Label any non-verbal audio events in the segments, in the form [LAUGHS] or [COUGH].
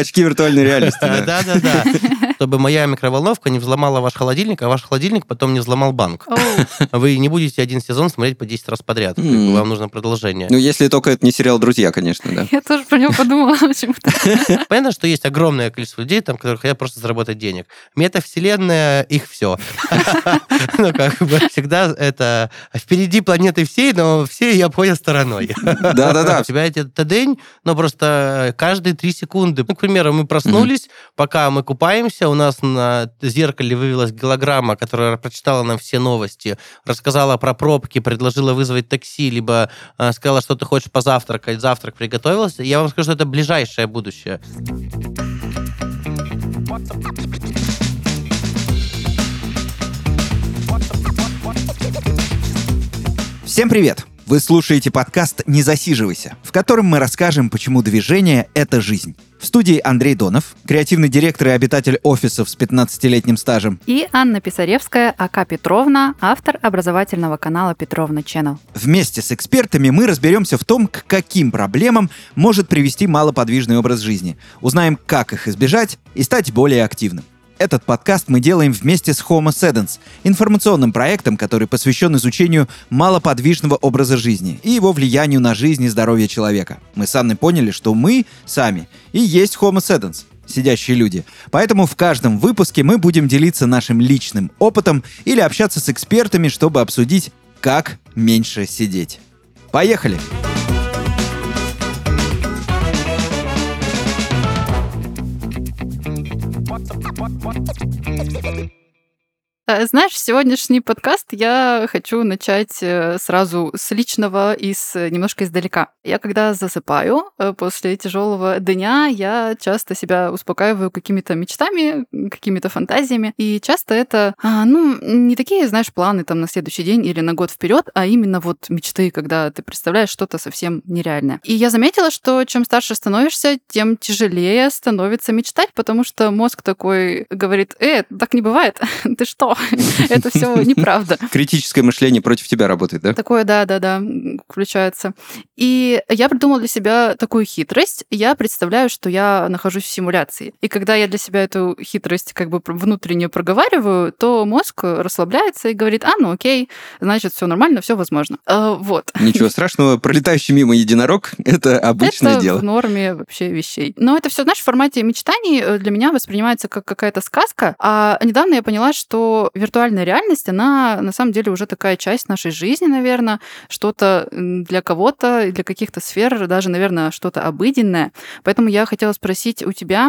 очки виртуальной реальности. Да-да-да. Чтобы моя микроволновка не взломала ваш холодильник, а ваш холодильник потом не взломал банк. Вы не будете один сезон смотреть по 10 раз подряд. Вам нужно продолжение. Ну, если только это не сериал «Друзья», конечно, да. [LAUGHS] Я тоже про него подумала [LAUGHS] почему-то. Понятно, что есть огромное количество людей, там, которые хотят просто заработать денег. Метавселенная, их все. [LAUGHS] Ну, как бы всегда это впереди планеты всей, но все я понял стороной. Да-да-да. У тебя это день, но просто каждые три секунды. Ну, к примеру, мы проснулись, пока мы купаемся, у нас на зеркале вывелась голограмма, которая прочитала нам все новости, рассказала про пробки, предложила вызвать такси, либо э, сказала, что ты хочешь позавтракать, завтрак приготовился. Я вам скажу, что это ближайшее будущее. Всем привет! Вы слушаете подкаст «Не засиживайся», в котором мы расскажем, почему движение — это жизнь. В студии Андрей Донов, креативный директор и обитатель офисов с 15-летним стажем. И Анна Писаревская, АК Петровна, автор образовательного канала Петровна Channel. Вместе с экспертами мы разберемся в том, к каким проблемам может привести малоподвижный образ жизни. Узнаем, как их избежать и стать более активным. Этот подкаст мы делаем вместе с Homo Sedens, информационным проектом, который посвящен изучению малоподвижного образа жизни и его влиянию на жизнь и здоровье человека. Мы с Анной поняли, что мы сами и есть Homo Sedens, сидящие люди. Поэтому в каждом выпуске мы будем делиться нашим личным опытом или общаться с экспертами, чтобы обсудить, как меньше сидеть. Поехали! Э, What? What? Знаешь, сегодняшний подкаст я хочу начать э, сразу с личного и с э, немножко издалека. Я когда засыпаю после тяжелого дня, я часто себя успокаиваю какими-то мечтами, какими-то фантазиями. И часто это, а, ну, не такие, знаешь, планы там на следующий день или на год вперед, а именно вот мечты, когда ты представляешь что-то совсем нереальное. И я заметила, что чем старше становишься, тем тяжелее становится мечтать, потому что мозг такой говорит, э, так не бывает, [LAUGHS] ты что? [LAUGHS] Это все неправда. [LAUGHS] Критическое мышление против тебя работает, да? Такое, да, да, да, включается. И я придумала для себя такую хитрость. Я представляю, что я нахожусь в симуляции. И когда я для себя эту хитрость как бы внутренне проговариваю, то мозг расслабляется и говорит, а, ну окей, значит, все нормально, все возможно. А, вот. [LAUGHS] Ничего страшного, пролетающий мимо единорог — это обычное это дело. в норме вообще вещей. Но это все, знаешь, в формате мечтаний э, для меня воспринимается как какая-то сказка. А недавно я поняла, что виртуальная реальность, она на самом деле уже такая часть нашей жизни, наверное, что-то для кого-то, для каких-то сфер, даже, наверное, что-то обыденное. Поэтому я хотела спросить у тебя,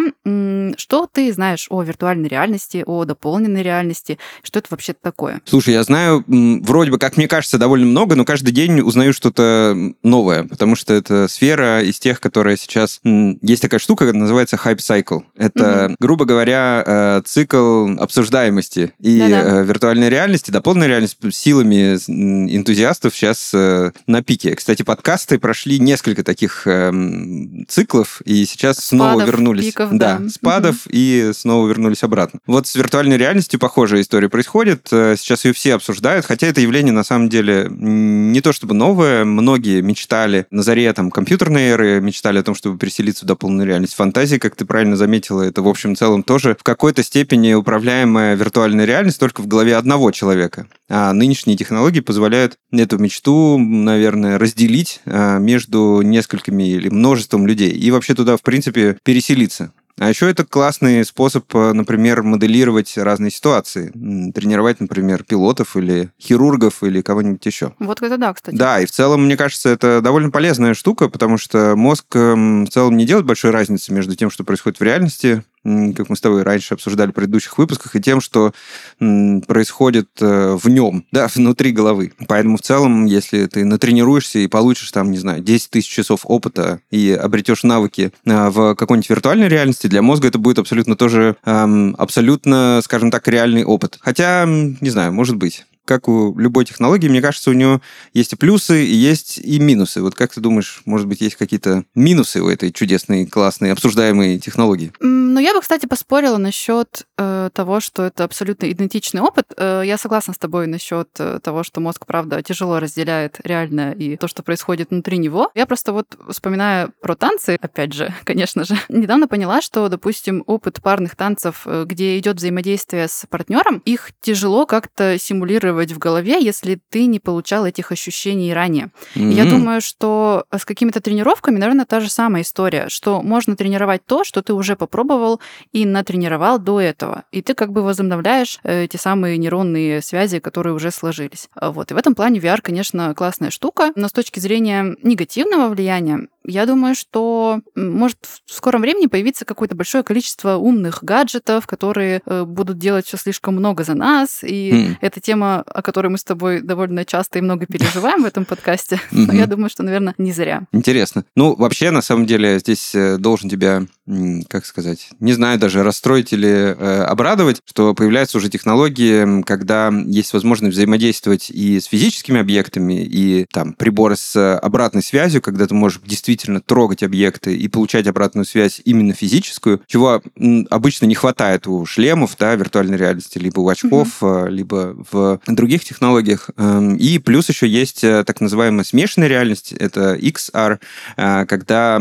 что ты знаешь о виртуальной реальности, о дополненной реальности, что это вообще такое? Слушай, я знаю, вроде бы, как мне кажется, довольно много, но каждый день узнаю что-то новое, потому что это сфера из тех, которые сейчас... Есть такая штука, называется hype cycle. Это, угу. грубо говоря, э, цикл обсуждаемости. И Да-да э, виртуальной реальности, дополненной реальности силами энтузиастов сейчас э, на пике. Кстати, подкасты прошли несколько таких э, циклов, и сейчас спадов, снова вернулись. Пиков, да, да, спадов, угу. и снова вернулись обратно. Вот с виртуальной реальностью похожая история происходит. Сейчас ее все обсуждают, хотя это явление на самом деле не то чтобы новое. Многие мечтали на заре там, компьютерной эры, мечтали о том, чтобы переселиться в дополненную реальность. Фантазии, как ты правильно заметила, это в общем целом тоже в какой-то степени управляемая виртуальная реальность, только в голове одного человека. А нынешние технологии позволяют эту мечту, наверное, разделить а, между несколькими или множеством людей и вообще туда, в принципе, переселиться. А еще это классный способ, э, например, моделировать разные ситуации. Тренировать, например, пилотов или хирургов или кого-нибудь еще. Вот это да, кстати. Да, и в целом, мне кажется, это довольно полезная штука, потому что мозг эм, в целом не делает большой разницы между тем, что происходит в реальности, как мы с тобой раньше обсуждали в предыдущих выпусках, и тем, что происходит э, в нем, [LAUGHS] да, внутри головы. Поэтому в целом, если ты натренируешься и получишь там, не знаю, 10 тысяч часов опыта и обретешь навыки э, в какой-нибудь виртуальной реальности, для мозга это будет абсолютно тоже, эм, абсолютно, скажем так, реальный опыт. Хотя, не знаю, может быть как у любой технологии, мне кажется, у нее есть и плюсы, и есть и минусы. Вот как ты думаешь, может быть, есть какие-то минусы у этой чудесной, классной, обсуждаемой технологии? Ну, я бы, кстати, поспорила насчет э, того, что это абсолютно идентичный опыт. Э, я согласна с тобой насчет э, того, что мозг, правда, тяжело разделяет реальное и то, что происходит внутри него. Я просто вот, вспоминая про танцы, опять же, [LAUGHS] конечно же, недавно поняла, что, допустим, опыт парных танцев, э, где идет взаимодействие с партнером, их тяжело как-то симулировать в голове, если ты не получал этих ощущений ранее. Mm-hmm. Я думаю, что с какими-то тренировками, наверное, та же самая история, что можно тренировать то, что ты уже попробовал и натренировал до этого. И ты как бы возобновляешь э, те самые нейронные связи, которые уже сложились. Вот. И в этом плане VR, конечно, классная штука, но с точки зрения негативного влияния, я думаю, что может в скором времени появиться какое-то большое количество умных гаджетов, которые э, будут делать все слишком много за нас. И mm. это тема, о которой мы с тобой довольно часто и много переживаем в этом подкасте. [LAUGHS] Но я думаю, что, наверное, не зря. Интересно. Ну, вообще, на самом деле, здесь э, должен тебя, как сказать, не знаю даже, расстроить или э, обрадовать, что появляются уже технологии, когда есть возможность взаимодействовать и с физическими объектами, и там приборы с обратной связью, когда ты можешь действительно трогать объекты и получать обратную связь именно физическую, чего обычно не хватает у шлемов, да, виртуальной реальности, либо у очков, mm-hmm. либо в других технологиях. Эм, и плюс еще есть э, так называемая смешанная реальность, это XR, э, когда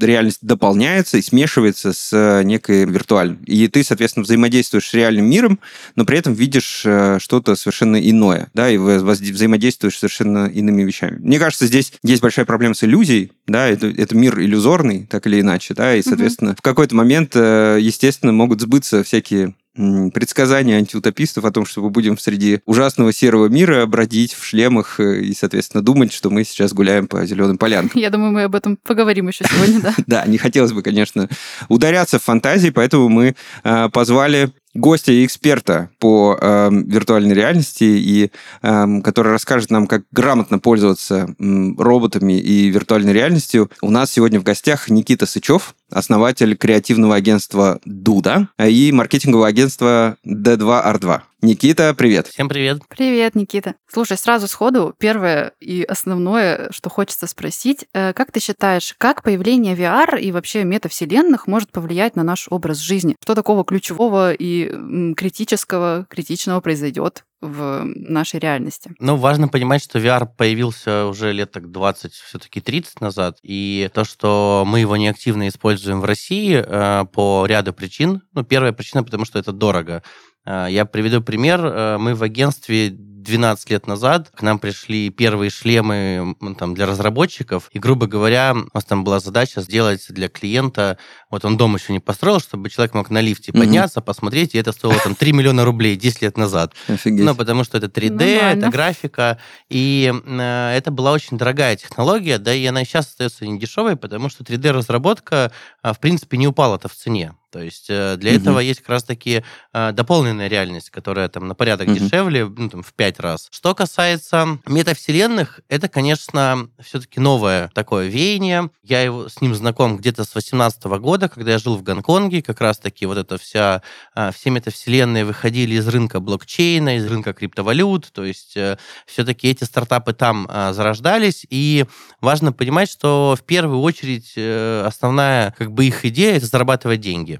реальность дополняется и смешивается с некой виртуальной. И ты, соответственно, взаимодействуешь с реальным миром, но при этом видишь что-то совершенно иное, да, и взаимодействуешь совершенно иными вещами. Мне кажется, здесь есть большая проблема с иллюзией, да, это, это мир иллюзорный, так или иначе, да, и, соответственно, mm-hmm. в какой-то момент, естественно, могут сбыться всякие предсказания антиутопистов о том, что мы будем среди ужасного серого мира бродить в шлемах э, и, соответственно, думать, что мы сейчас гуляем по зеленым полянкам. Я думаю, мы об этом поговорим еще сегодня, да. [LAUGHS] Да, не хотелось бы, конечно, ударяться в фантазии, поэтому мы э, позвали гостя и эксперта по э, виртуальной реальности, и, э, который расскажет нам, как грамотно пользоваться э, роботами и виртуальной реальностью. У нас сегодня в гостях Никита Сычев, основатель креативного агентства Дуда и маркетингового агентства D2R2. Никита, привет. Всем привет. Привет, Никита. Слушай, сразу сходу, первое и основное, что хочется спросить, э, как ты считаешь, как появление VR и вообще метавселенных может повлиять на наш образ жизни? Что такого ключевого и критического, критичного произойдет в нашей реальности. Ну, важно понимать, что VR появился уже лет так 20, все-таки 30 назад, и то, что мы его неактивно используем в России э, по ряду причин. Ну, первая причина, потому что это дорого. Э, я приведу пример. Э, мы в агентстве 12 лет назад к нам пришли первые шлемы там, для разработчиков, и, грубо говоря, у нас там была задача сделать для клиента, вот он дом еще не построил, чтобы человек мог на лифте угу. подняться, посмотреть, и это стоило там 3 миллиона рублей 10 лет назад. Офигеть. Ну, потому что это 3D, Нормально. это графика, и э, это была очень дорогая технология, да и она сейчас остается не дешевой, потому что 3D-разработка, э, в принципе, не упала-то в цене. То есть э, для угу. этого есть как раз-таки э, дополненная реальность, которая там на порядок угу. дешевле, ну, там, в пять раз. Что касается метавселенных, это, конечно, все-таки новое такое веяние. Я его, с ним знаком где-то с 18 года, когда я жил в Гонконге. Как раз-таки вот это вся, э, все метавселенные выходили из рынка блокчейна, из рынка криптовалют. То есть все-таки эти стартапы там зарождались. И важно понимать, что в первую очередь основная как бы их идея — это зарабатывать деньги.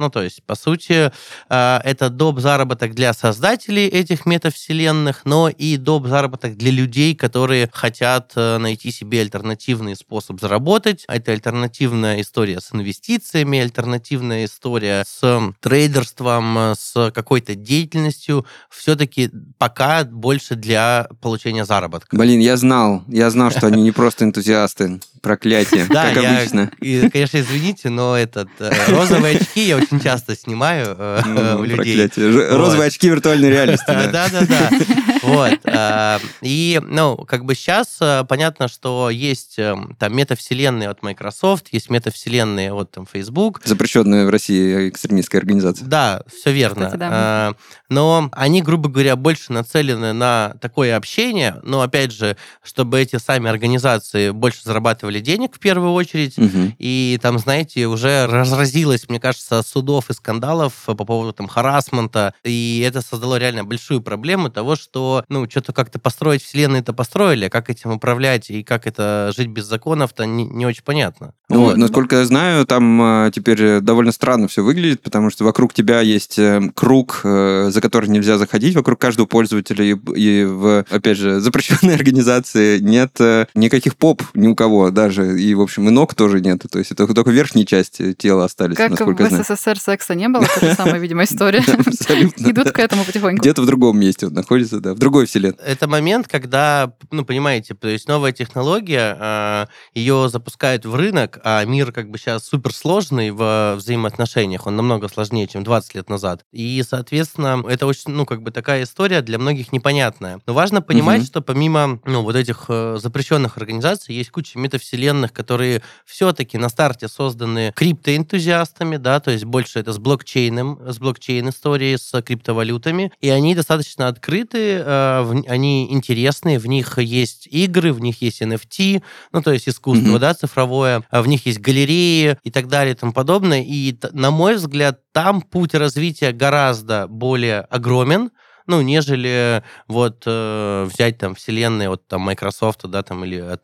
Ну, то есть, по сути, а, это доп. заработок для создателей этих метавселенных, но и доп. заработок для людей, которые хотят э, найти себе альтернативный способ заработать. Это альтернативная история с инвестициями, альтернативная история с трейдерством, с какой-то деятельностью. Все-таки пока больше для получения заработка. Блин, я знал, я знал, что они не просто энтузиасты. Проклятие, [LAUGHS] как обычно. И, конечно, извините, но этот э, розовые очки я очень очень часто снимаю э, ну, у людей. Розовые очки виртуальной реальности. Да-да-да. [LAUGHS] Вот. Э, и, ну, как бы сейчас э, понятно, что есть там метавселенные от Microsoft, есть метавселенные от там Facebook. Запрещенная в России экстремистская организация. Да, все верно. Кстати, да. Но они, грубо говоря, больше нацелены на такое общение, но, опять же, чтобы эти сами организации больше зарабатывали денег в первую очередь, угу. и там, знаете, уже разразилась, мне кажется, судов и скандалов по поводу там харасмента, и это создало реально большую проблему того, что, ну, что-то как-то построить вселенную-то построили, а как этим управлять и как это жить без законов-то не, не очень понятно. Ну, вот. насколько я знаю, там а, теперь довольно странно все выглядит, потому что вокруг тебя есть э, круг, э, за который нельзя заходить, вокруг каждого пользователя, и, и в, опять же, [LAUGHS] запрещенной организации нет э, никаких поп ни у кого даже, и, в общем, и ног тоже нет, то есть это только верхние части тела остались, как насколько в СССР секса не было, же самая, видимо, история. [LAUGHS] Идут к этому потихоньку. Где-то в другом месте он находится, да, в другой вселенной. Это момент, когда, ну, понимаете, то есть новая технология, а, ее запускают в рынок, а мир как бы сейчас суперсложный в взаимоотношениях, он намного сложнее, чем 20 лет назад. И, соответственно, это очень, ну, как бы такая история для многих непонятная. Но важно понимать, что помимо, ну, вот этих э, запрещенных организаций, есть куча метавселенных, которые все-таки на старте созданы криптоэнтузиастами, да, то есть больше это с блокчейном, с блокчейн-историей, с криптовалютами, и они достаточно открыты, э, они интересные, в них есть игры, в них есть NFT, ну, то есть искусство, mm-hmm. да, цифровое, а в них есть галереи и так далее и тому подобное, и, на мой взгляд, там путь развития гораздо более огромен, ну, нежели вот э, взять там вселенные от там Microsoft, да, там, или от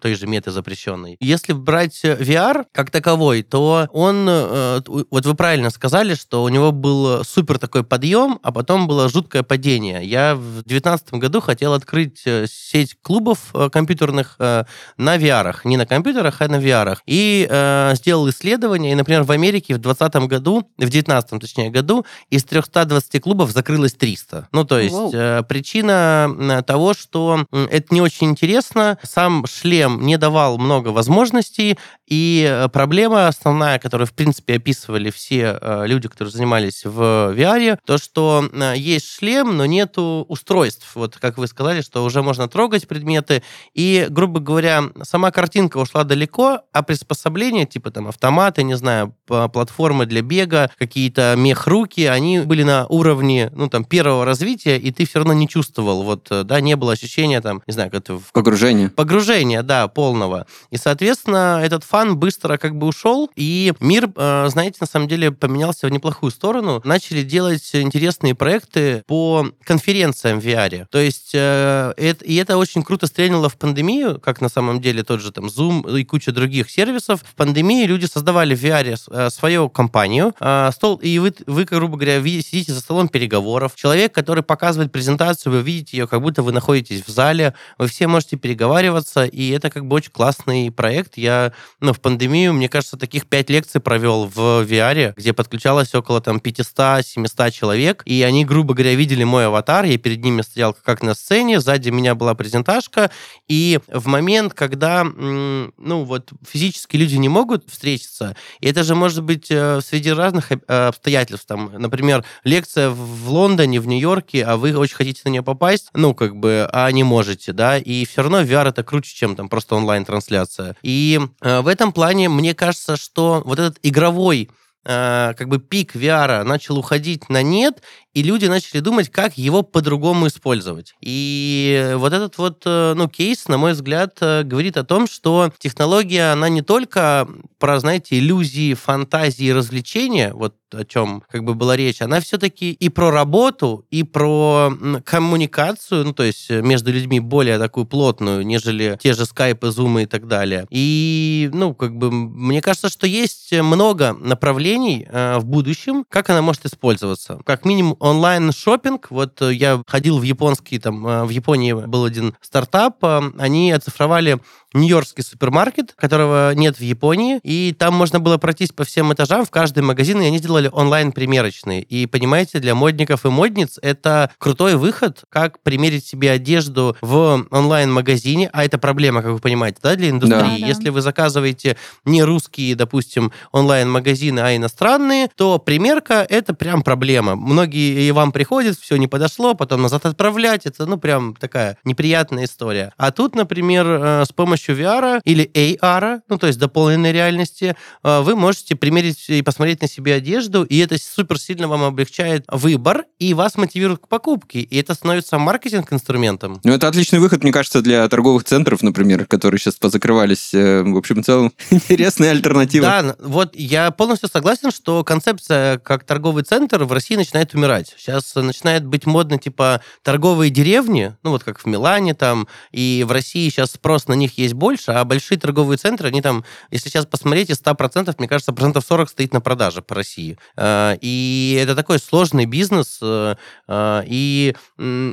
той же меты запрещенной. Если брать VR как таковой, то он, э, вот вы правильно сказали, что у него был супер такой подъем, а потом было жуткое падение. Я в 2019 году хотел открыть э, сеть клубов э, компьютерных э, на VR, не на компьютерах, а на VR. И э, сделал исследование, и, например, в Америке в 2020 году, в 2019 точнее году, из 320 клубов закрылось 300. Ну, то есть э, причина того, что это не очень интересно, сам шлем не давал много возможностей, и э, проблема основная, которую, в принципе, описывали все э, люди, которые занимались в VR, то, что есть шлем, но нету устройств. Вот, как вы сказали, что уже можно трогать предметы, и, грубо говоря, сама картинка ушла далеко, а приспособления, типа там автоматы, не знаю, платформы для бега, какие-то мех-руки, они были на уровне, ну, там, первого развития, и ты все равно не чувствовал, вот, э, да, не было ощущения, там, не знаю, как это... Погружение. Погружение, да, полного. И, соответственно, этот фан быстро как бы ушел, и мир, э, знаете, на самом деле поменялся в неплохую сторону. Начали делать интересные проекты по конференциям в VR. То есть, э, и это очень круто стрельнуло в пандемию, как на самом деле тот же там Zoom и куча других сервисов. В пандемии люди создавали в VR свою компанию, стол, и вы, вы, грубо говоря, сидите за столом переговоров. Человек, который показывает презентацию, вы видите ее, как будто вы находитесь в зале, вы все можете переговариваться, и это как бы очень классный проект. Я, ну, в пандемию, мне кажется, таких пять лекций провел в VR, где подключалось около там 500-700 человек, и они, грубо говоря, видели мой аватар, я перед ними стоял как на сцене, сзади меня была презентажка, и в момент, когда, ну, вот физически люди не могут встретиться, и это же может быть э, среди разных э, обстоятельств, там, например, лекция в Лондоне, в Нью-Йорке, нью а вы очень хотите на нее попасть, ну, как бы, а не можете, да, и все равно VR это круче, чем там просто онлайн-трансляция. И э, в этом плане мне кажется, что вот этот игровой э, как бы пик VR начал уходить на нет, и люди начали думать, как его по-другому использовать. И вот этот вот, э, ну, кейс, на мой взгляд, э, говорит о том, что технология, она не только про, знаете, иллюзии, фантазии, развлечения, вот о чем как бы была речь, она все-таки и про работу, и про коммуникацию, ну, то есть между людьми более такую плотную, нежели те же скайпы, зумы и так далее. И, ну, как бы, мне кажется, что есть много направлений э, в будущем, как она может использоваться. Как минимум онлайн шопинг. Вот э, я ходил в японский, там, э, в Японии был один стартап, э, они оцифровали нью-йоркский супермаркет, которого нет в Японии, и там можно было пройтись по всем этажам, в каждый магазин, и они сделали онлайн-примерочные. И, понимаете, для модников и модниц это крутой выход, как примерить себе одежду в онлайн-магазине, а это проблема, как вы понимаете, да, для индустрии. Да, Если вы заказываете не русские, допустим, онлайн-магазины, а иностранные, то примерка — это прям проблема. Многие и вам приходят, все не подошло, потом назад отправлять, это, ну, прям такая неприятная история. А тут, например, э, с помощью помощью VR или AR, ну, то есть дополненной реальности, э, вы можете примерить и посмотреть на себе одежду, одежду, и это супер сильно вам облегчает выбор, и вас мотивирует к покупке, и это становится маркетинг-инструментом. Ну, это отличный выход, мне кажется, для торговых центров, например, которые сейчас позакрывались. Э, в общем и целом, [LAUGHS] интересная альтернатива. Да, вот я полностью согласен, что концепция как торговый центр в России начинает умирать. Сейчас начинает быть модно, типа, торговые деревни, ну, вот как в Милане там, и в России сейчас спрос на них есть больше, а большие торговые центры, они там, если сейчас посмотреть, из 100%, мне кажется, процентов 40 стоит на продаже по России. Э, и это такой сложный бизнес, э, э, и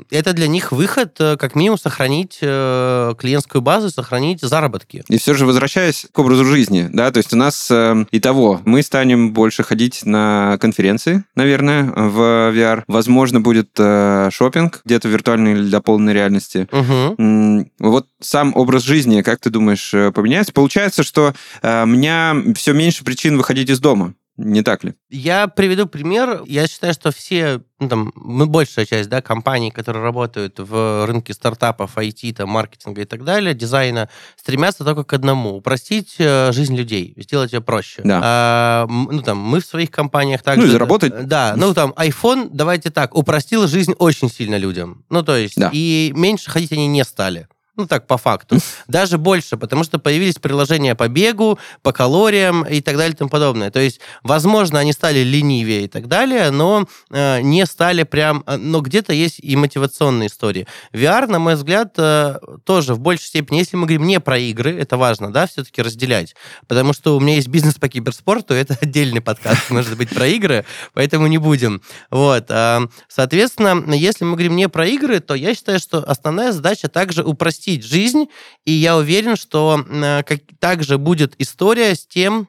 это для них выход, как минимум, сохранить клиентскую базу, сохранить заработки. И все же, возвращаясь к образу жизни, да, то есть у нас и того, мы станем больше ходить на конференции, наверное, в VR. Возможно, будет шопинг где-то виртуальной или дополненной реальности. Угу. Вот сам образ жизни, как ты думаешь, поменяется? Получается, что у меня все меньше причин выходить из дома. Не так ли? Я приведу пример. Я считаю, что все, ну, там, мы большая часть, да, компаний, которые работают в рынке стартапов, IT, там, маркетинга и так далее, дизайна, стремятся только к одному. Упростить э, жизнь людей, сделать ее проще. Да. А, ну, там, мы в своих компаниях также... Ну, заработать. Да, ну, там, iPhone, давайте так, упростил жизнь очень сильно людям. Ну, то есть, да. и меньше ходить они не стали. Ну, так, по факту. [LAUGHS] Даже больше, потому что появились приложения по бегу, по калориям и так далее и тому подобное. То есть, возможно, они стали ленивее и так далее, но э, не стали прям... Э, но где-то есть и мотивационные истории. VR, на мой взгляд, э, тоже в большей степени, если мы говорим не про игры, это важно, да, все-таки разделять. Потому что у меня есть бизнес по киберспорту, это [LAUGHS] отдельный подкаст, может быть, про игры, поэтому не будем. Вот. Э, соответственно, если мы говорим не про игры, то я считаю, что основная задача также упростить упростить жизнь, и я уверен, что э, как, также будет история с тем,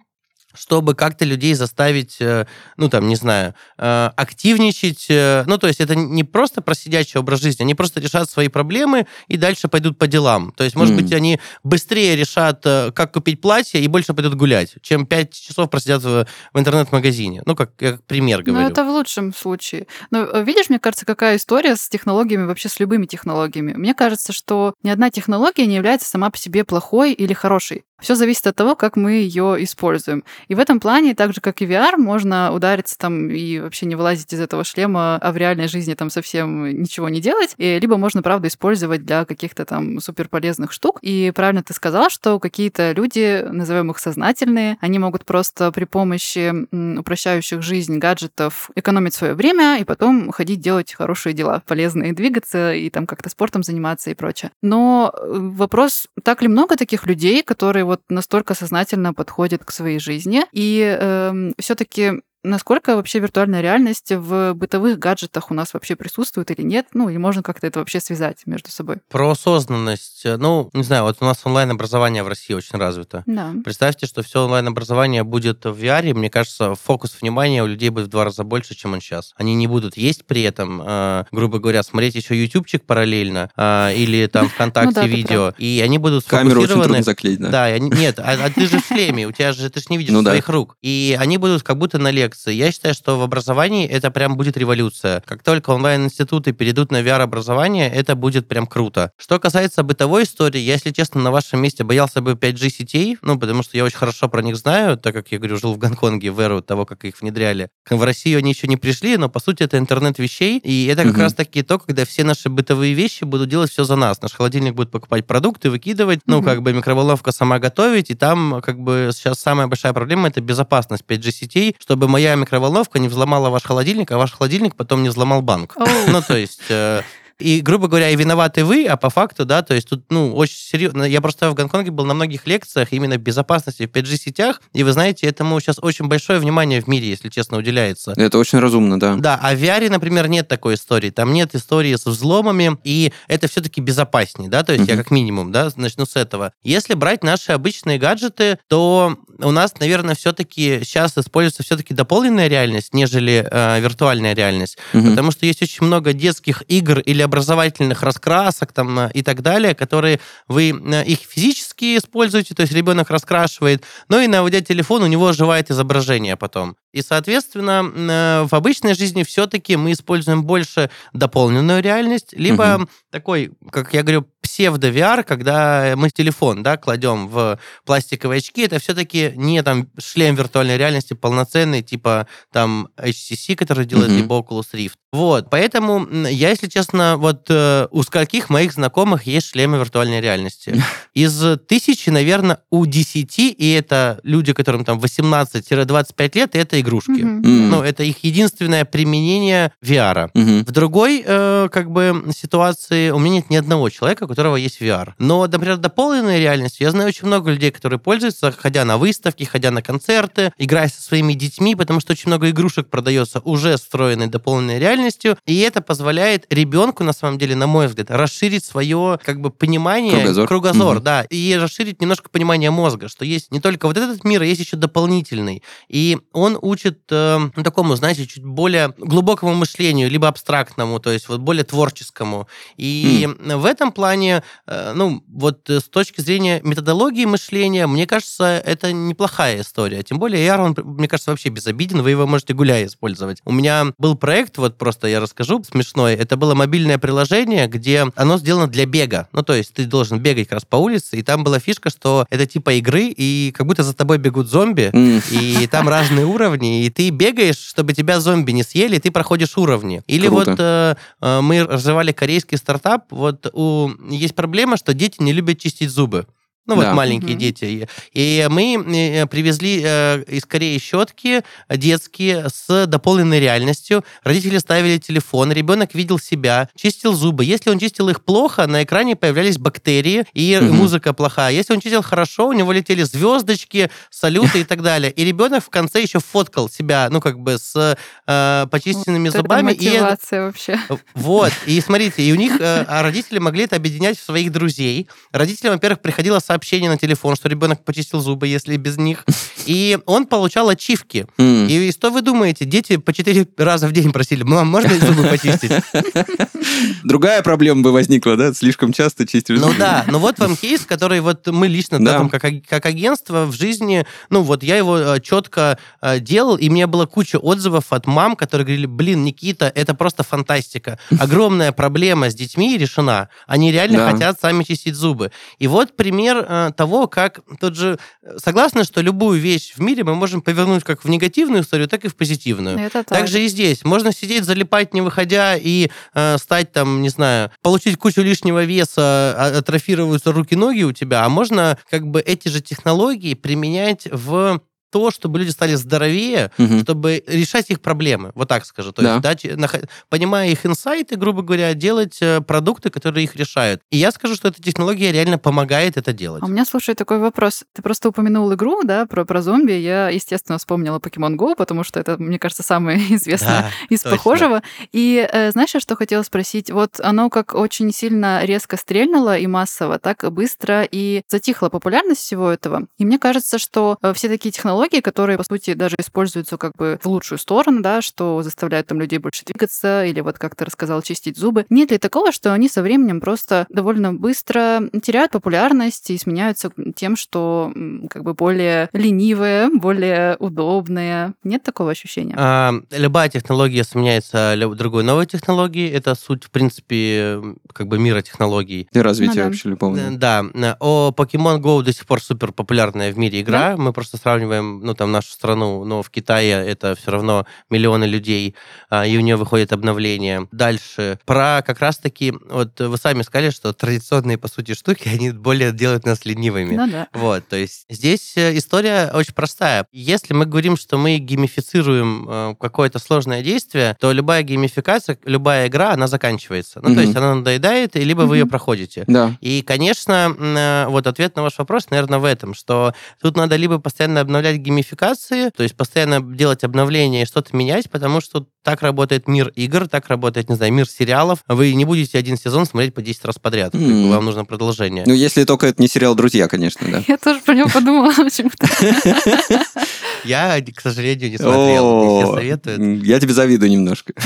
чтобы как-то людей заставить, э, ну, там, не знаю, э, активничать. Э, ну, то есть это не просто про сидячий образ жизни, они просто решат свои проблемы и дальше пойдут по делам. То есть, может mm. быть, они быстрее решат, как купить платье и больше пойдут гулять, чем 5 часов просидят в, в интернет-магазине. Ну, как, как пример говорю. Ну, это в лучшем случае. Но видишь, мне кажется, какая история с технологиями, вообще с любыми технологиями. Мне кажется, что ни одна технология не является сама по себе плохой или хорошей. Все зависит от того, как мы ее используем. И в этом плане, так же как и VR, можно удариться там и вообще не вылазить из этого шлема, а в реальной жизни там совсем ничего не делать. И, либо можно, правда, использовать для каких-то там суперполезных штук. И правильно ты сказала, что какие-то люди, назовем их сознательные, они могут просто при помощи упрощающих жизнь гаджетов экономить свое время и потом ходить делать хорошие дела, полезные, двигаться и там как-то спортом заниматься и прочее. Но э, вопрос, так ли много таких людей, которые вот настолько сознательно подходит к своей жизни. И э, эм, все-таки насколько вообще виртуальная реальность в бытовых гаджетах у нас вообще присутствует или нет? Ну, и можно как-то это вообще связать между собой? Про осознанность. Ну, не знаю, вот у нас онлайн-образование в России очень развито. Да. Представьте, что все онлайн-образование будет в VR, мне кажется, фокус внимания у людей будет в два раза больше, чем он сейчас. Они не будут есть при этом, э, грубо говоря, смотреть еще ютубчик параллельно э, или [LAUGHS] там ВКонтакте ну, видео, и они будут Камеру очень трудно заклеить, да? Да, нет, а, а ты же в шлеме, у тебя же, ты же не видишь ну, своих да. рук. И они будут как будто на лекции лекции. Я считаю, что в образовании это прям будет революция. Как только онлайн-институты перейдут на VR-образование, это будет прям круто. Что касается бытовой истории, я, если честно, на вашем месте боялся бы 5G сетей, ну, потому что я очень хорошо про них знаю, так как я, говорю, жил в Гонконге в эру того, как их внедряли. В Россию они еще не пришли, но, по сути, это интернет вещей, и это как угу. раз-таки то, когда все наши бытовые вещи будут делать все за нас. Наш холодильник будет покупать продукты, выкидывать, ну, как бы микроволновка сама готовить, и там, как бы, сейчас самая большая проблема — это безопасность 5G сетей, чтобы моя микроволновка не взломала ваш холодильник, а ваш холодильник потом не взломал банк. Oh. Ну, то есть... Э, и, грубо говоря, и виноваты вы, а по факту, да, то есть тут, ну, очень серьезно. Я просто в Гонконге был на многих лекциях именно безопасности в 5G-сетях, и вы знаете, этому сейчас очень большое внимание в мире, если честно, уделяется. Это очень разумно, да. Да, а в VR, например, нет такой истории. Там нет истории с взломами, и это все-таки безопаснее, да, то есть uh-huh. я как минимум, да, начну с этого. Если брать наши обычные гаджеты, то у нас, наверное, все-таки сейчас используется все-таки дополненная реальность, нежели э, виртуальная реальность, uh-huh. потому что есть очень много детских игр или образовательных раскрасок там, э, и так далее, которые вы э, их физически используете, то есть ребенок раскрашивает, но и наводя телефон, у него оживает изображение потом. И, соответственно, э, в обычной жизни все-таки мы используем больше дополненную реальность, либо угу. такой, как я говорю, псевдо-VR, когда мы телефон, да, кладем в пластиковые очки, это все-таки не там шлем виртуальной реальности полноценный, типа там HTC, который делает Мгм. либо Oculus Rift. Вот, поэтому я, если честно, вот э, у скольких моих знакомых есть шлемы виртуальной реальности. [LAUGHS] Из тысячи, наверное, у десяти, и это люди, которым там 18-25 лет, это игрушки. Мгм. М. Ну, это их единственное применение VR. Мгм. В другой, э, как бы, ситуации у меня нет ни одного человека, которого есть VR. Но, например, дополненной реальностью я знаю очень много людей, которые пользуются, ходя на выставки, ходя на концерты, играя со своими детьми, потому что очень много игрушек продается уже встроенной дополненной реальностью, и это позволяет ребенку, на самом деле, на мой взгляд, расширить свое, как бы, понимание, Кругозор. Мгм. да, и расширить немножко понимание мозга, что есть не только вот этот мир, а есть еще дополнительный. И он учит э, ну, такому, знаете, чуть более глубокому мышлению, либо абстрактному, то есть вот более творческому. И в этом плане, э, ну, вот э, с точки зрения методологии мышления, мне кажется, это неплохая история. Тем более AR, он, мне кажется, вообще безобиден, вы его можете гуляя использовать. У меня был проект, вот просто я расскажу, смешной. Это было мобильное приложение, где оно сделано для бега. Ну, то есть ты должен бегать как раз по улице, и там была фишка, что это типа игры, и как будто за тобой бегут зомби, М. и там разные уровни, и ты бегаешь, чтобы тебя зомби не съели, и ты проходишь уровни. Или Круто. вот э, э, мы развивали корейский стартап, вот у, есть проблема, что дети не любят чистить зубы. Ну, вот Да. маленькие Мгм. дети. И- И мы э, привезли э, из Кореи щетки детские с дополненной реальностью. Родители ставили телефон, ребенок видел себя, чистил зубы. Если он чистил их плохо, на экране появлялись бактерии, и Мгм. музыка плохая. Если он чистил хорошо, у него летели звездочки, салюты и так далее. И ребенок в конце еще фоткал себя, ну, как бы с э, почищенными Вот зубами. И это- мотивация вообще. вот, и смотрите, и у них э, а родители могли это объединять в своих друзей. Родителям, во-первых, приходило сообщение на телефон, что ребенок почистил зубы, если без них. [LAUGHS] И он получал ачивки. И что вы думаете? Дети по четыре раза в день просили, мам, можно зубы почистить? [LAUGHS] Другая проблема бы возникла, да? Слишком часто чистили Ну зубы. да, ну вот вам кейс, который вот мы лично, да, там, как, аг- как агентство в жизни, ну вот я его э, четко э, делал, и мне было куча отзывов от мам, которые говорили, блин, Никита, это просто фантастика. [LAUGHS] Огромная проблема с детьми решена. Они реально Да. хотят сами чистить зубы. И вот пример э, того, как тут же э, согласны, что любую вещь в мире мы можем повернуть как в негативную историю, так и в позитивную. Это так. Так же и здесь. Можно сидеть, залипать, не выходя, и э, стать там, не знаю, получить кучу лишнего веса, а- атрофируются руки-ноги у тебя, а можно как бы эти же технологии применять в то, чтобы люди стали здоровее, Мгм. чтобы решать их проблемы, вот так скажу. То Да. есть, дать, нах- понимая их инсайты, грубо говоря, делать э, продукты, которые их решают. И я скажу, что эта технология реально помогает это делать. А у меня, слушай, такой вопрос. Ты просто упомянул игру, да, про, про зомби. Я, естественно, вспомнила Pokemon Go, потому что это, мне кажется, самое [LAUGHS] известное Да, из точно. похожего. И э, знаешь, я что хотела спросить? Вот оно как очень сильно резко стрельнуло и массово, так быстро и затихла популярность всего этого. И мне кажется, что э, все такие технологии, которые, по сути, даже используются как бы в лучшую сторону, да, что заставляют там людей больше двигаться или вот, как ты рассказал, чистить зубы. Нет ли такого, что они со временем просто довольно быстро теряют популярность и сменяются тем, что как бы более ленивые, более удобные? Нет такого ощущения? А, любая технология сменяется другой новой технологией. Это суть, в принципе, как бы мира технологий. И развитие Ну да. вообще любого. Да, о Pokemon Go до сих пор супер популярная в мире игра. Мы просто сравниваем, ну, там, нашу страну, но в Китае это все равно миллионы людей, а, и у нее выходит обновление. Дальше. Про как раз-таки, вот вы сами сказали, что традиционные, по сути, штуки, [LAUGHS] они более делают нас ленивыми. Ну да. Вот, то есть здесь э, история очень простая. Если мы говорим, что мы геймифицируем э, какое-то сложное действие, то любая геймификация, любая игра, она заканчивается. Ну, Мгм. то есть она надоедает, и либо вы ее проходите. Да. И, конечно, э, вот ответ на ваш вопрос, наверное, в этом, что тут надо либо постоянно обновлять геймификации, то есть постоянно делать обновления и что-то менять, потому что так работает мир игр, так работает, не знаю, мир сериалов. Вы не будете один сезон смотреть по 10 раз подряд. Как бы М. Вам нужно продолжение. Ну, если только это не сериал «Друзья», конечно, да. [LAUGHS] Я тоже про него подумала почему-то. [LAUGHS] Я, к сожалению, не смотрел. Все советуют. Я тебе завидую немножко. [LAUGHS]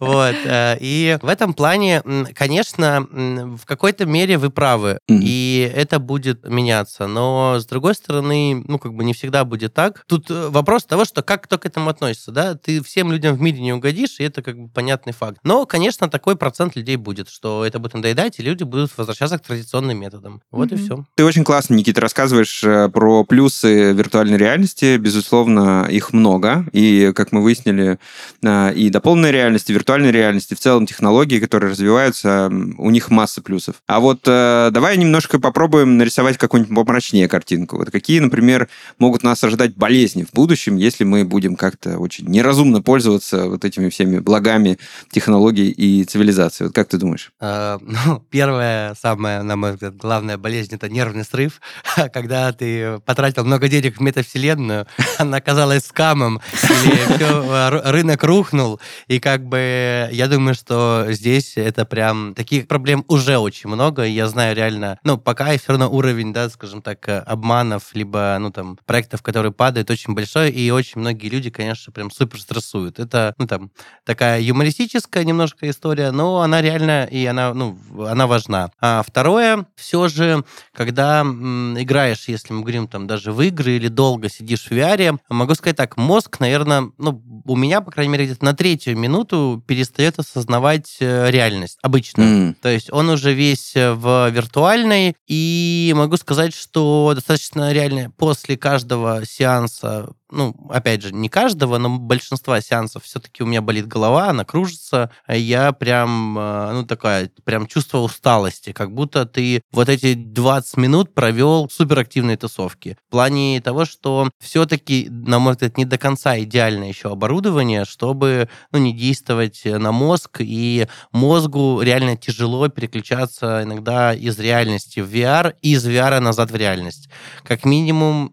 Вот. э, И в этом плане, конечно, в какой-то мере вы правы. И это будет меняться. Но, с другой стороны, ну, как бы не всегда будет так. Тут э, вопрос того, что как кто к этому относится, да? Ты все всем людям в мире не угодишь, и это как бы понятный факт. Но, конечно, такой процент людей будет, что это будет надоедать, и люди будут возвращаться к традиционным методам. Вот mm-hmm. и все. Ты очень классно, Никита, рассказываешь э, про плюсы виртуальной реальности. Безусловно, их много. И, как мы выяснили, э, и дополненной реальности, виртуальной реальности, в целом технологии, которые развиваются, у них масса плюсов. А вот э, давай немножко попробуем нарисовать какую-нибудь помрачнее картинку. Вот какие, например, могут нас ожидать болезни в будущем, если мы будем как-то очень неразумно пользоваться вот этими всеми благами технологий и цивилизации. Вот как ты думаешь? А, ну, первая, самая, на мой взгляд, главная болезнь – это нервный срыв. [LAUGHS] Когда ты потратил много денег в метавселенную, [LAUGHS] она оказалась скамом, или все, рынок рухнул, и как бы я думаю, что здесь это прям таких проблем уже очень много, я знаю реально, ну, пока все равно уровень, да, скажем так, обманов, либо, ну, там, проектов, которые падают, очень большой, и очень многие люди, конечно, прям супер стрессуют. Это, ну, там, такая юмористическая немножко история, но она реально, и она, ну, она важна. А второе, все же, когда м, играешь, если мы говорим там даже в игры или долго сидишь в VR, могу сказать так, мозг, наверное, ну, у меня, по крайней мере, где-то на третью минуту перестает осознавать э, реальность обычную. Mm. То есть он уже весь в виртуальной, и могу сказать, что достаточно реально после каждого сеанса ну, опять же, не каждого, но большинства сеансов все-таки у меня болит голова, она кружится, я прям, э, ну, такая, прям чувство усталости, как будто ты вот эти 20 минут провел в суперактивной тусовке. В плане того, что все-таки, на мой взгляд, не до конца идеальное еще оборудование, чтобы, ну, не действовать на мозг, и мозгу реально тяжело переключаться иногда из реальности в VR, и из VR назад в реальность. Как минимум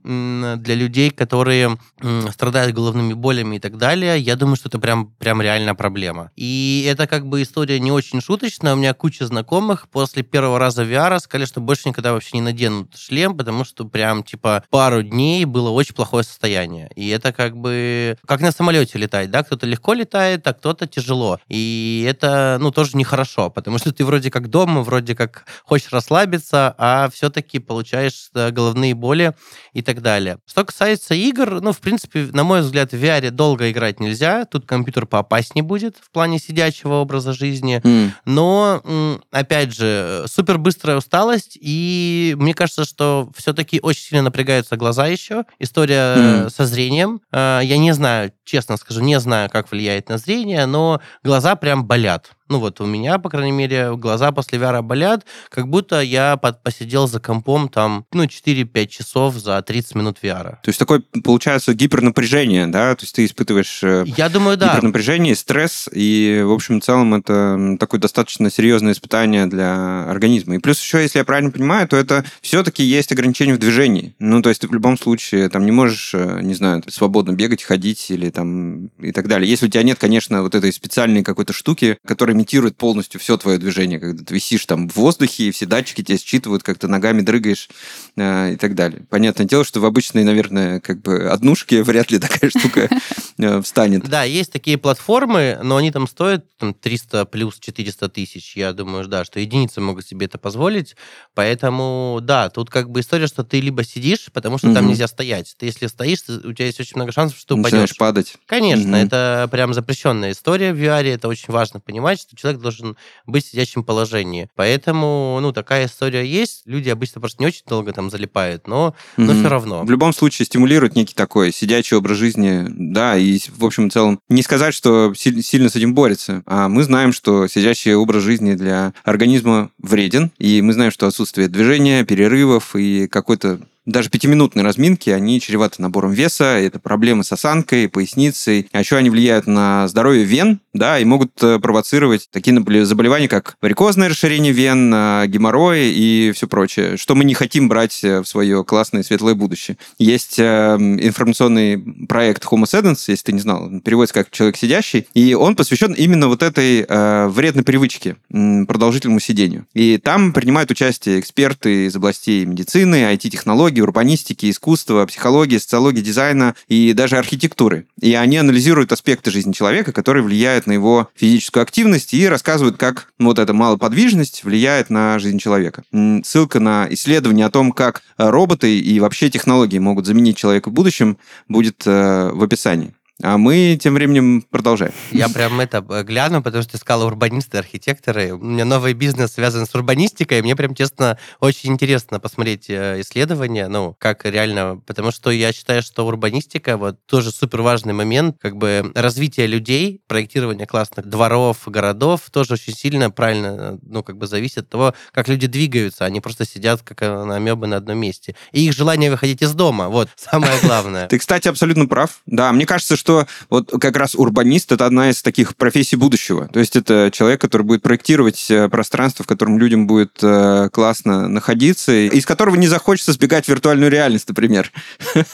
для людей, которые страдают головными болями и так далее, я думаю, что это прям, прям реальная проблема. И это как бы история не очень шуточная. У меня куча знакомых после первого раза VR сказали, что больше никогда вообще не наденут шлем, потому что прям типа пару дней было очень плохое состояние. И это как бы как на самолете летать, да, кто-то легко летает, а кто-то тяжело. И это, ну, тоже нехорошо, потому что ты вроде как дома, вроде как хочешь расслабиться, а все-таки получаешь головные боли и так далее. Что касается игр, ну, в принципе, на мой взгляд, в VR долго играть нельзя. Тут компьютер поопаснее будет в плане сидячего образа жизни. Mm. Но, опять же, супер быстрая усталость. И мне кажется, что все-таки очень сильно напрягаются глаза еще. История mm. со зрением. Э, я не знаю, честно скажу, не знаю, как влияет на зрение, но глаза прям болят. Ну вот у меня, по крайней мере, глаза после VR болят, как будто я под, посидел за компом там, ну, 4-5 часов за 30 минут VR. То есть такое, получается, гипернапряжение, да? То есть ты испытываешь э, я думаю, да. гипернапряжение, стресс, и, в общем, в целом это такое достаточно серьезное испытание для организма. И плюс еще, если я правильно понимаю, то это все-таки есть ограничения в движении. Ну, то есть ты в любом случае там не можешь, э, не знаю, свободно бегать, ходить или там и так далее. Если у тебя нет, конечно, вот этой специальной какой-то штуки, которая имитирует полностью все твое движение, когда ты висишь там в воздухе, и все датчики тебя считывают, как ты ногами дрыгаешь э, и так далее. Понятное дело, что в обычной, наверное, как бы однушке [LAUGHS] вряд ли такая штука э, встанет. Да, есть такие платформы, но они там стоят там, 300 плюс 400 тысяч. Я думаю, да, что единицы могут себе это позволить. Поэтому, да, тут как бы история, что ты либо сидишь, потому что там нельзя стоять. Ты если стоишь, у тебя есть очень много шансов, что упадешь. Начинаешь падать. Конечно, это прям запрещенная история в VR. Это очень важно понимать, что человек должен быть в сидячем положении. Поэтому, ну, такая история есть. Люди обычно просто не очень долго там залипают, но, mm-hmm. но все равно. В любом случае стимулирует некий такой сидячий образ жизни, да, и, в общем и целом, не сказать, что сильно с этим борется, а мы знаем, что сидячий образ жизни для организма вреден, и мы знаем, что отсутствие движения, перерывов и какой-то даже пятиминутные разминки, они чреваты набором веса, это проблемы с осанкой, поясницей, а еще они влияют на здоровье вен, да, и могут э, провоцировать такие заболевания, как варикозное расширение вен, э, геморрой и все прочее, что мы не хотим брать э, в свое классное светлое будущее. Есть информационный проект Homo Sedens, если ты не знал, переводится как «человек сидящий», и он посвящен именно вот этой вредной привычке, продолжительному сидению. И там принимают участие эксперты из областей медицины, IT-технологий, археологии, урбанистики, искусства, психологии, социологии, дизайна и даже архитектуры. И они анализируют аспекты жизни человека, которые влияют на его физическую активность и рассказывают, как вот эта малоподвижность влияет на жизнь человека. Ссылка на исследование о том, как роботы и вообще технологии могут заменить человека в будущем, будет э, в описании. А мы тем временем продолжаем. Я прям это э, гляну, потому что ты сказал урбанисты, архитекторы. У меня новый бизнес связан с урбанистикой. Мне прям, честно, очень интересно посмотреть э, исследования, ну, как реально, потому что я считаю, что урбанистика вот тоже супер важный момент, как бы развитие людей, проектирование классных дворов, городов тоже очень сильно правильно, ну, как бы зависит от того, как люди двигаются, они просто сидят как амебы на одном месте. И их желание выходить из дома, вот, самое главное. [LAUGHS] Ты, кстати, абсолютно прав. Да, мне кажется, что что вот как раз урбанист — это одна из таких профессий будущего. То есть это человек, который будет проектировать э, пространство, в котором людям будет э, классно находиться, из которого не захочется сбегать в виртуальную реальность, например. [LAUGHS]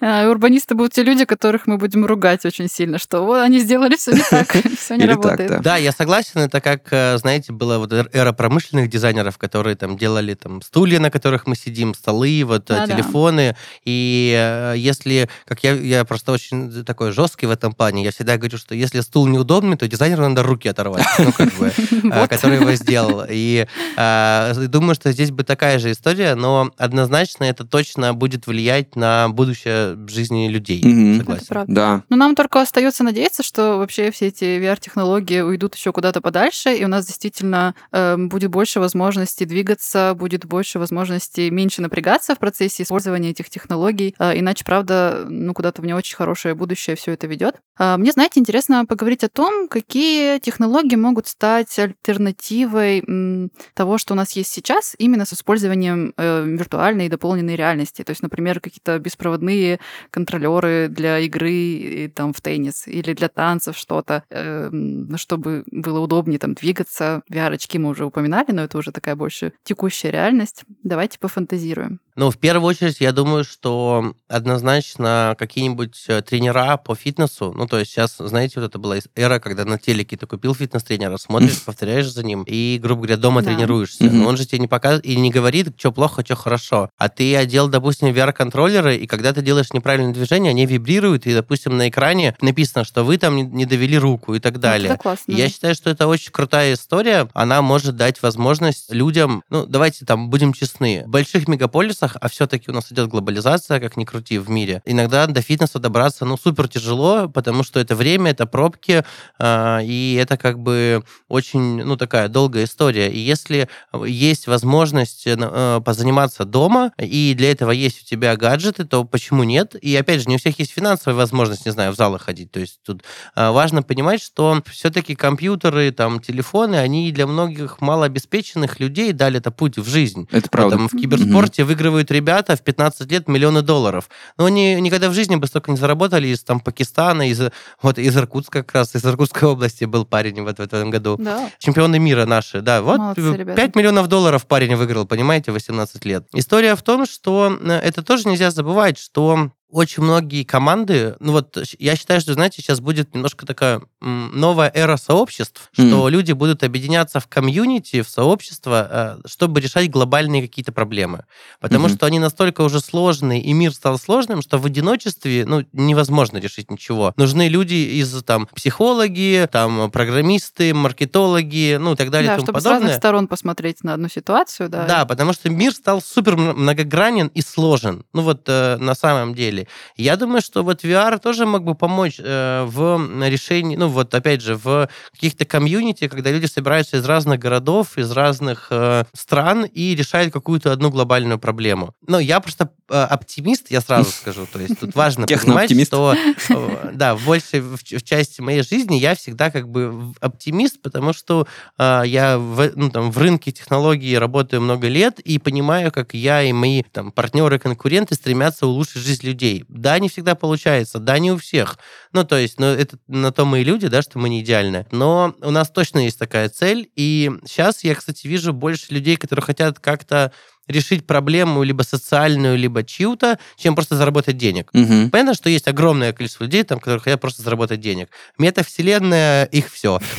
А, урбанисты будут те люди, которых мы будем ругать очень сильно, что вот они сделали все не [LAUGHS] так, все не работает. Так, да. да, я согласен, это как, э, знаете, была вот эра промышленных дизайнеров, которые там делали там стулья, на которых мы сидим, столы, вот э, телефоны, да. и э, если, как я, я просто очень такой жесткий в этом плане, я всегда говорю, что если стул неудобный, то дизайнеру надо руки оторвать, ну, как бы, [LAUGHS] который его сделал. И думаю, что здесь бы такая же история, но однозначно это точно будет влиять на будущее жизни людей. Mm-hmm. Согласен. Да. Но нам только остается надеяться, что вообще все эти VR-технологии уйдут еще куда-то подальше, и у нас действительно э, будет больше возможностей двигаться, будет больше возможностей меньше напрягаться в процессе использования этих технологий. Э, иначе, правда, ну куда-то в не очень хорошее будущее все это ведет. Э, мне, знаете, интересно поговорить о том, какие технологии могут стать альтернативой м, того, что у нас есть сейчас, именно с использованием э, виртуальной и дополненной реальности. То есть, например, какие-то беспроводные контролеры для игры там в теннис или для танцев что-то, э, чтобы было удобнее там двигаться. VR-очки мы уже упоминали, но это уже такая больше текущая реальность. Давайте пофантазируем. Ну, в первую очередь, я думаю, что однозначно какие-нибудь э, тренера по фитнесу, ну, то есть сейчас, знаете, вот это была эра, когда на телеке ты купил фитнес-тренера, смотришь, [LAUGHS] повторяешь за ним и, грубо говоря, дома да. тренируешься. Но он же тебе не показывает и не говорит, что плохо, что хорошо. А ты одел, допустим, VR-контроллеры, и когда ты делаешь неправильное движение, они вибрируют, и, допустим, на экране написано, что вы там не довели руку и так далее. Это классно. Я считаю, что это очень крутая история. Она может дать возможность людям, ну, давайте там будем честны, в больших мегаполисах фитнесах, а все-таки у нас идет глобализация, как ни крути, в мире. Иногда до фитнеса добраться, ну, супер тяжело, потому что это время, это пробки, э, и это как бы очень, ну, такая долгая история. И если есть возможность э, позаниматься дома, и для этого есть у тебя гаджеты, то почему нет? И опять же, не у всех есть финансовая возможность, не знаю, в залы ходить. То есть тут э, важно понимать, что все-таки компьютеры, там, телефоны, они для многих малообеспеченных людей дали это путь в жизнь. Это правда. Там, в киберспорте mm-hmm. выигрывают зарабатывают ребята в 15 лет миллионы долларов. Но они никогда в жизни бы столько не заработали из там Пакистана, из, вот, из Иркутска как раз, из Иркутской [LAUGHS] области был парень вот в этом году. Да. Чемпионы мира наши, да. Вот Молодцы, 5 миллионов долларов парень выиграл, понимаете, 18 лет. История в том, что э, это тоже нельзя забывать, что очень многие команды, ну вот я считаю, что, знаете, сейчас будет немножко такая новая эра сообществ, mm. что люди будут объединяться в комьюнити, в сообщество, э, чтобы решать глобальные какие-то проблемы. Потому mm-hmm. что они настолько уже сложные, и мир стал сложным, что в одиночестве ну, невозможно решить ничего. Нужны люди из там психологи, там программисты, маркетологи, ну и так далее. Да, и тому чтобы подобное. с разных сторон посмотреть на одну ситуацию, да. Да, потому что мир стал супер многогранен и сложен. Ну вот э, на самом деле деле. Я думаю, что вот VR тоже мог бы помочь э, в решении, ну вот опять же, в каких-то комьюнити, когда люди собираются из разных городов, из разных э, стран и решают какую-то одну глобальную проблему. Но я просто э, оптимист, я сразу [LAUGHS] скажу, то есть тут важно понимать, что [LAUGHS] э, да, в большей в, в части моей жизни я всегда как бы оптимист, потому что э, я в, ну, там, в рынке технологий работаю много лет и понимаю, как я и мои там партнеры-конкуренты стремятся улучшить жизнь людей людей. Да, не всегда получается, да, не у всех. Ну, то есть, ну, это на то мы и люди, да, что мы не идеальны. Но у нас точно есть такая цель, и сейчас я, кстати, вижу больше людей, которые хотят как-то решить проблему либо социальную, либо чью-то, чем просто заработать денег. Угу. Понятно, что есть огромное количество людей, там, которые хотят просто заработать денег. Метавселенная их все. [LAUGHS]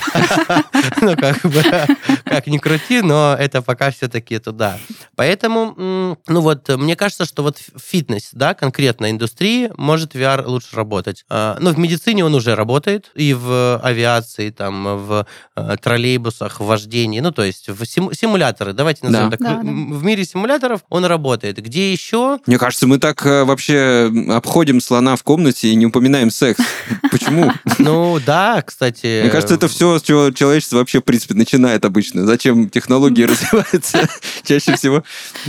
Ну, как бы, как ни крути, но это пока все-таки туда. Поэтому, ну вот, мне кажется, что вот фитнес, да, конкретно индустрии, может VR лучше работать. А, ну, в медицине он уже работает, и в авиации, там, в э, троллейбусах, в вождении, ну, то есть в симуляторы, давайте назовем так. В мире симуляторов симуляторов, он работает. Где еще? Мне кажется, мы так э, вообще обходим слона в комнате и не упоминаем секс. [LAUGHS] Почему? Ну, да, кстати. Мне кажется, это все, с чего человечество вообще, в принципе, начинает обычно. Зачем технологии [LAUGHS] развиваются [LAUGHS] чаще всего?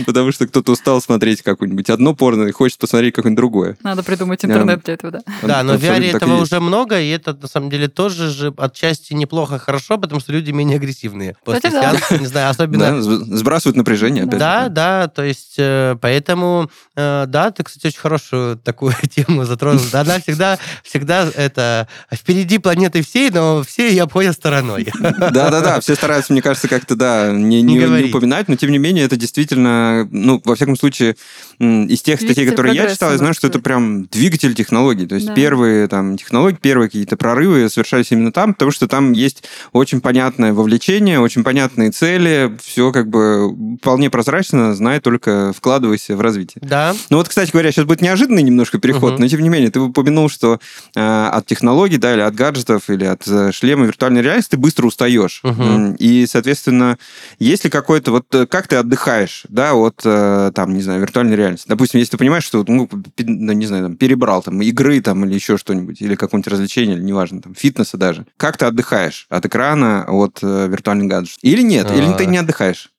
Потому что кто-то устал смотреть какое-нибудь одно порно и хочет посмотреть какое-нибудь другое. Надо придумать интернет для этого, да. Да, но в VR этого уже много, и это, на самом деле, тоже же отчасти неплохо, хорошо, потому что люди менее агрессивные после да. сеанса. Не знаю, особенно... Да, сб- сбрасывают напряжение опять. Да, же. Да, то есть э, поэтому, э, да, ты, кстати, очень хорошую такую [LAUGHS] тему затронул. Да, Она всегда, всегда это впереди планеты всей, но все ее обходят стороной. [LAUGHS] Да-да-да, все стараются, мне кажется, как-то, да, не, Не не, не упоминать, но тем не менее это действительно, ну, во всяком случае, из тех статей, Двигатель которые я читал, я знаю, что это прям двигатель технологий. То есть Да. первые там технологии, первые какие-то прорывы совершались именно там, потому что там есть очень понятное вовлечение, очень понятные цели, все как бы вполне прозрачно, знай только вкладывайся в развитие. Да, Ну вот, кстати говоря, сейчас будет неожиданный немножко переход, Мгм. но тем не менее, ты упомянул, что э, от технологий, да, или от гаджетов, или от э, шлема виртуальной реальности ты быстро устаешь. М, И, соответственно, есть ли какой-то, вот э, как ты отдыхаешь, да, от, э, там, не знаю, виртуальной реальности? Допустим, если ты понимаешь, что, ну, ну, не знаю, там, перебрал там игры там или еще что-нибудь, или какое-нибудь развлечение, или неважно, там, фитнеса даже. Как ты отдыхаешь от экрана, от э, виртуальных гаджетов? Или нет? Или А. ты не отдыхаешь?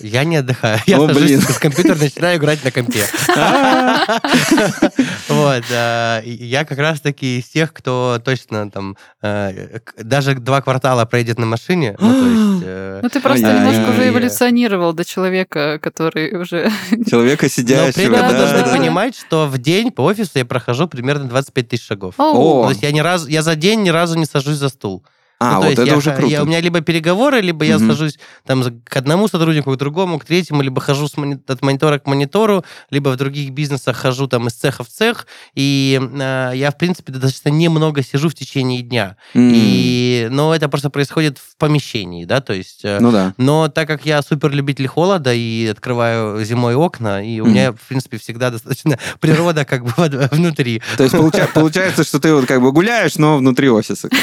Я не отдыхаю. Я О, сажусь блин. с компьютера, начинаю играть на компе. Вот, я как раз-таки из тех, кто точно там э, даже два квартала пройдет на машине. Ну, [GASPS] э, Ну, ты просто немножко уже эволюционировал до человека, который уже... [LAUGHS] Человека Но сидящего, при этом вы да, должны понимать, что в день по офису я прохожу примерно 25 тысяч шагов. О, То есть я ни разу, я за день ни разу не сажусь за стул. А, Ну, то вот есть это я, уже круто. я- у меня либо переговоры, либо я Мгм. сажусь там к одному сотруднику, к другому, к третьему, либо хожу с мони- от монитора к монитору, либо в других бизнесах хожу там из цеха в цех. И э, я, в принципе, достаточно немного сижу в течение дня. М. И, но это просто происходит в помещении, да, то есть... э, Ну да. но так как я супер любитель холода и открываю зимой окна, и у Мгм. меня, в принципе, всегда достаточно [LAUGHS] природа как бы внутри. То есть получа- получается, что ты вот как бы гуляешь, но внутри офиса. [LAUGHS]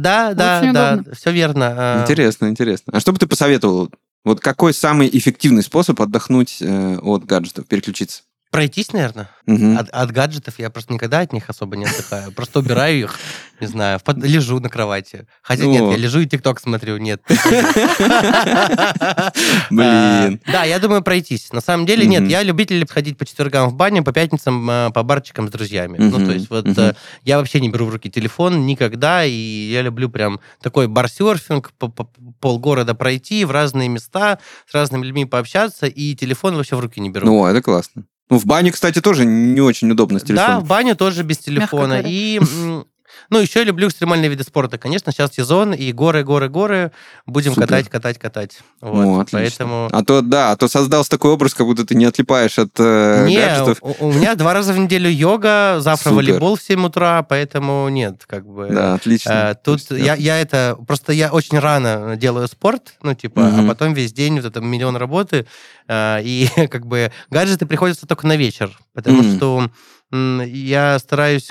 Да, да, Очень да, удобно. все верно. А, Интересно, интересно. А что бы ты посоветовал? Вот какой самый эффективный способ отдохнуть э, от гаджетов, переключиться? Пройтись, наверное. Мгм. От, от гаджетов я просто никогда от них особо не отдыхаю. Просто убираю их, не знаю, под- лежу на кровати. Хотя нет, О. я лежу и ТикТок смотрю, нет. Блин. А, Да, я думаю пройтись. На самом деле нет, я любитель ходить по четвергам в баню, по пятницам э, по барчикам с друзьями. Ну, то есть вот э, я вообще не беру в руки телефон никогда, и я люблю прям такой барсерфинг, по, по- полгорода пройти в разные места, с разными людьми пообщаться, и телефон вообще в руки не беру. Ну, это классно. Ну, в бане, кстати, тоже не очень удобно с Да, телефоном. в баню тоже без телефона. И, ну, еще люблю экстремальные виды спорта. Конечно, сейчас сезон, и горы, горы, горы. Будем Супер. катать, катать, катать. О, Вот, отлично. поэтому... А то, да, а то создался такой образ, как будто ты не отлипаешь от э, Не, гаджетов. у, у меня два раза в неделю йога, завтра Супер. волейбол в 7 утра, поэтому нет, как бы... Да, отлично. э, тут есть, я, я это... Просто я очень рано делаю спорт, ну, типа, Мгм. а потом весь день вот это миллион работы, э, и [LAUGHS] как бы гаджеты приходятся только на вечер, потому Мгм. что я стараюсь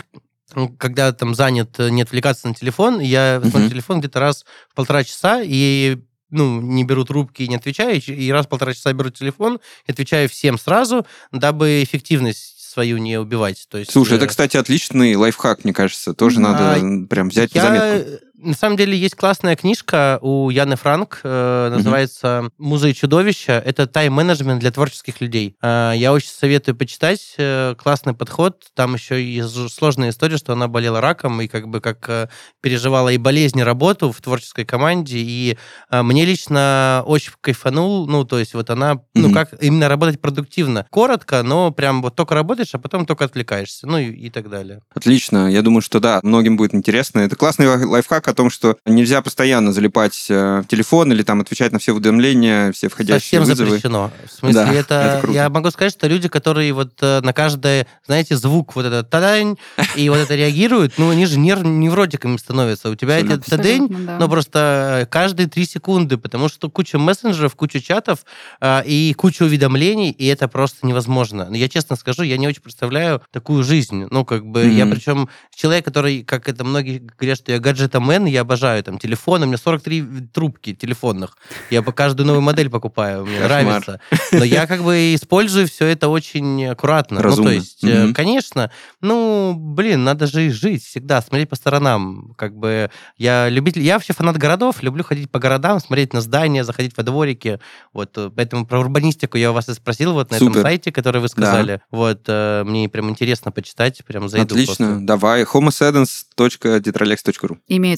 когда там занят, э, не отвлекаться на телефон, я Мгм. смотрю телефон где-то раз в полтора часа, и ну, не беру трубки и не отвечаю, и- раз в полтора часа беру телефон и отвечаю всем сразу, дабы эффективность свою не убивать. То есть, Слушай, э, это, кстати, отличный лайфхак, мне кажется. Тоже А, надо прям взять я, заметку. На самом деле есть классная книжка у Яны Франк, э, называется «Муза и чудовища». Это тайм-менеджмент для творческих людей. Э, я очень советую почитать. э, классный подход. Там еще и сложная история, что она болела раком и как бы как э, переживала и болезнь, и работу в творческой команде. И э, мне лично очень кайфанул. Ну, то есть вот она, ну, как именно работать продуктивно. Коротко, но прям вот только работаешь, а потом только отвлекаешься. Ну и, и так далее. Отлично. Я думаю, что да, многим будет интересно. Это классный лай- лайфхак о том, что нельзя постоянно залипать э, в телефон или там отвечать на все уведомления, все входящие Совсем вызовы. запрещено. В [LAUGHS] смысле, Да, это, это круто. я могу сказать, что люди, которые вот э, на каждое, знаете, звук вот этот тадань, и вот это реагируют, ну, они же нерв, невротиками становятся. У тебя эти тадень, да. но просто э, каждые три секунды, потому что куча мессенджеров, куча чатов и куча уведомлений, и это просто невозможно. Но я честно скажу, я не очень представляю такую жизнь. Ну, как бы, я причем человек, который, как это многие говорят, что я гаджетомен, домены, я обожаю там телефоны, у меня 43 трубки телефонных. Я по каждую новую модель покупаю, мне нравится. Но я как бы использую все это очень аккуратно. Разумно. Ну, то есть, Мгм. конечно, ну, блин, надо же и жить всегда, смотреть по сторонам. Как бы я любитель, я вообще фанат городов, люблю ходить по городам, смотреть на здания, заходить во дворики. Вот, э, поэтому про урбанистику я у вас и спросил вот на этом Супер. сайте, который вы сказали. Вот, э, мне прям интересно почитать, прям зайду Отлично, после. давай. homosedens.detrolex.ru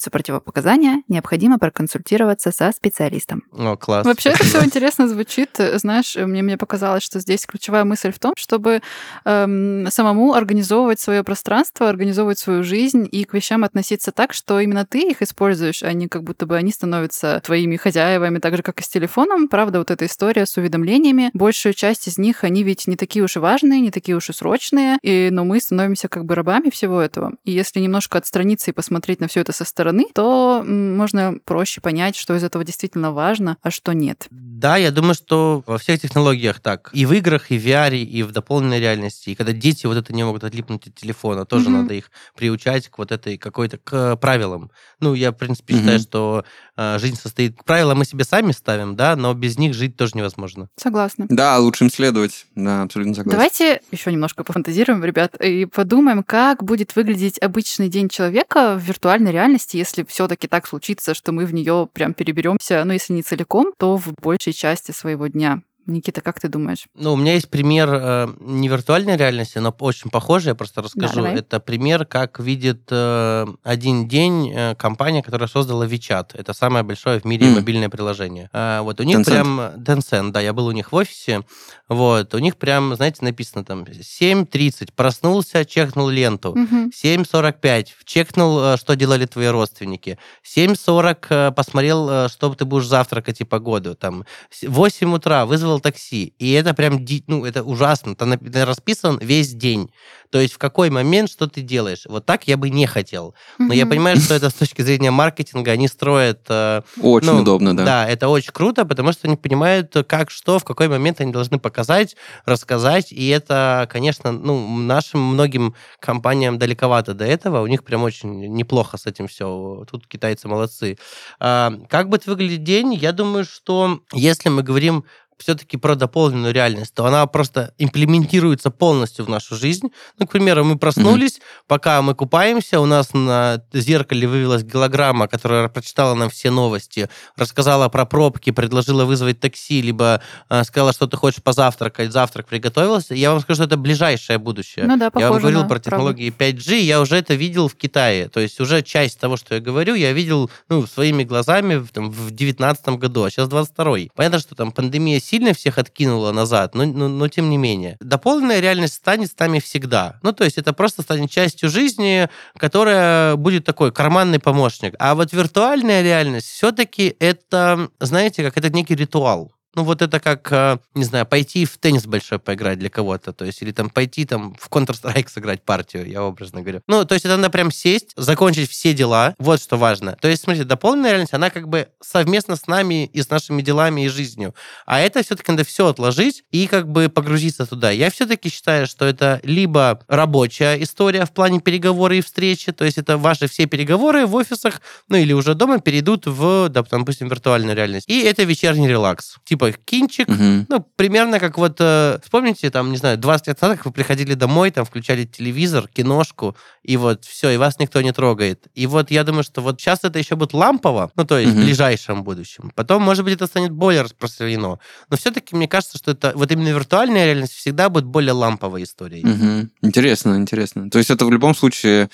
Имеются противопоказания, необходимо проконсультироваться со специалистом. О, класс. Вообще это все [LAUGHS] интересно звучит. Знаешь, мне, мне показалось, что здесь ключевая мысль в том, чтобы эм, самому организовывать свое пространство, организовывать свою жизнь и к вещам относиться так, что именно ты их используешь, а не как будто бы они становятся твоими хозяевами, так же, как и с телефоном. Правда, вот эта история с уведомлениями, большую часть из них, они ведь не такие уж и важные, не такие уж и срочные, и, но мы становимся как бы рабами всего этого. И если немножко отстраниться и посмотреть на все это со стороны, то м, можно проще понять, что из этого действительно важно, а что нет. Да, я думаю, что во всех технологиях так. И в играх, и в VR, и в дополненной реальности. И когда дети вот это не могут отлипнуть от телефона, тоже Мгм. надо их приучать к вот этой какой-то к правилам. Ну, я, в принципе, Мгм. считаю, что э, жизнь состоит... Правила мы себе сами ставим, да, но без них жить тоже невозможно. Согласна. Да, лучше им следовать. Да, абсолютно согласен. Давайте еще немножко пофантазируем, ребят, и подумаем, как будет выглядеть обычный день человека в виртуальной реальности, если все-таки так случится, что мы в нее прям переберемся, ну, если не целиком, то в большей части своего дня. Никита, как ты думаешь? Ну, у меня есть пример э, не виртуальной реальности, но очень похожий, я просто расскажу. давай. Это пример, как видит э, один день э, компания, которая создала WeChat. Это самое большое в мире М. мобильное приложение. А, вот у них Tencent. прям... Tencent, да, я был у них в офисе. Вот, у них прям, знаете, написано там 7.30, проснулся, чекнул ленту. Мгм. 7.45. Чекнул, э, что делали твои родственники. 7.40 э, посмотрел, э, что ты будешь завтракать и погоду. Там с- 8 утра вызвал такси. И это прям, ну, это ужасно. Там расписан весь день. То есть в какой момент что ты делаешь. Вот так я бы не хотел. Но я Мгм. понимаю, что это [LAUGHS] с точки зрения маркетинга они строят... э, Очень ну, удобно, да. Да, это очень круто, потому что они понимают, как, что, в какой момент они должны показать, рассказать. И это, конечно, ну, нашим многим компаниям далековато до этого. У них прям очень неплохо с этим все. Тут китайцы молодцы. А, как будет выглядеть день? Я думаю, что если мы говорим все-таки про дополненную реальность, то она просто имплементируется полностью в нашу жизнь. Ну, к примеру, мы проснулись, пока мы купаемся, у нас на зеркале вывелась голограмма, которая прочитала нам все новости, рассказала про пробки, предложила вызвать такси, либо э, сказала, что ты хочешь позавтракать, завтрак приготовился. Я вам скажу, что это ближайшее будущее. Ну да, я похоже вам говорил на про технологии 5G, я уже это видел в Китае. То есть уже часть того, что я говорю, я видел ну, своими глазами в, там, в 19 году, а сейчас 22 Понятно, что там пандемия сильно всех откинула назад, но, но, но тем не менее. Дополненная реальность станет с нами всегда. Ну, то есть это просто станет частью жизни, которая будет такой карманный помощник. А вот виртуальная реальность все-таки это, знаете, как это некий ритуал. Ну, вот это как, э, не знаю, пойти в теннис большой поиграть для кого-то, то есть, или там пойти там в Counter-Strike сыграть партию, я образно говорю. Ну, то есть, это надо прям сесть, закончить все дела, вот что важно. То есть, смотрите, дополненная реальность, она как бы совместно с нами и с нашими делами и жизнью. А это все-таки надо все отложить и как бы погрузиться туда. Я все-таки считаю, что это либо рабочая история в плане переговоры и встречи, то есть, это ваши все переговоры в офисах, ну, или уже дома перейдут в, допустим, виртуальную реальность. И это вечерний релакс. Типа кинчик, Мгм. ну, примерно как вот, э, вспомните, там, не знаю, 20 лет назад, как вы приходили домой, там, включали телевизор, киношку, и вот все, и вас никто не трогает. И вот я думаю, что вот сейчас это еще будет лампово, ну, то есть Мгм. в ближайшем будущем. Потом, может быть, это станет более распространено. Но все-таки мне кажется, что это вот именно виртуальная реальность всегда будет более ламповой историей. Мгм. Интересно, интересно. То есть это в любом случае...